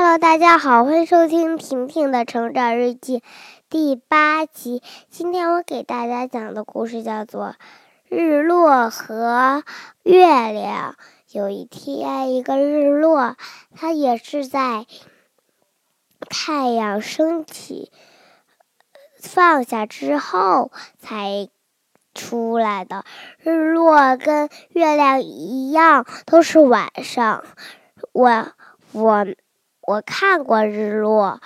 Hello，大家好，欢迎收听婷婷的成长日记第八集。今天我给大家讲的故事叫做《日落和月亮》。有一天，一个日落，它也是在太阳升起、放下之后才出来的。日落跟月亮一样，都是晚上。我我。我看过日落，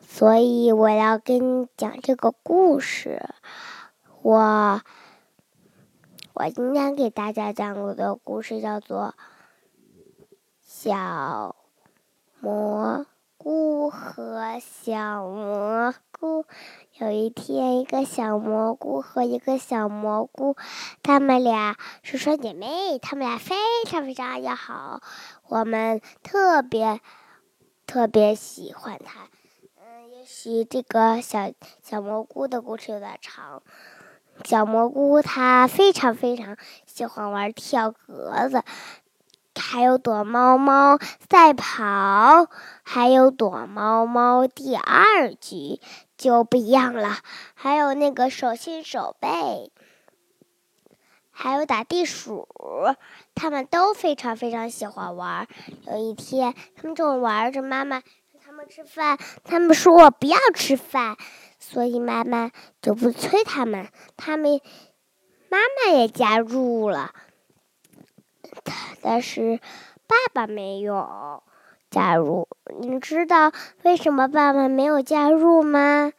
所以我要跟你讲这个故事。我我今天给大家讲我的故事叫做《小蘑菇和小蘑菇》。有一天，一个小蘑菇和一个小蘑菇，他们俩是双姐妹，他们俩非常非常要好。我们特别。特别喜欢它，嗯，也许这个小小蘑菇的故事有点长。小蘑菇它非常非常喜欢玩跳格子，还有躲猫猫赛跑，还有躲猫猫第二局就不一样了，还有那个手心手背。还有打地鼠，他们都非常非常喜欢玩。有一天，他们正玩着，妈妈让他们吃饭，他们说我不要吃饭，所以妈妈就不催他们。他们妈妈也加入了，但是爸爸没有加入。你知道为什么爸爸没有加入吗？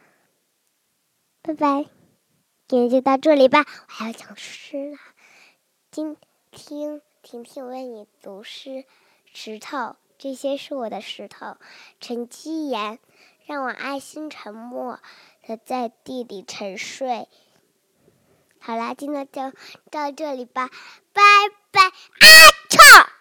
拜拜。今天就到这里吧，我还要讲诗呢。今听婷婷为你读诗，石头，这些是我的石头。沉积岩，让我安心沉默的在地里沉睡。好啦，今天就到这里吧，拜拜，阿超。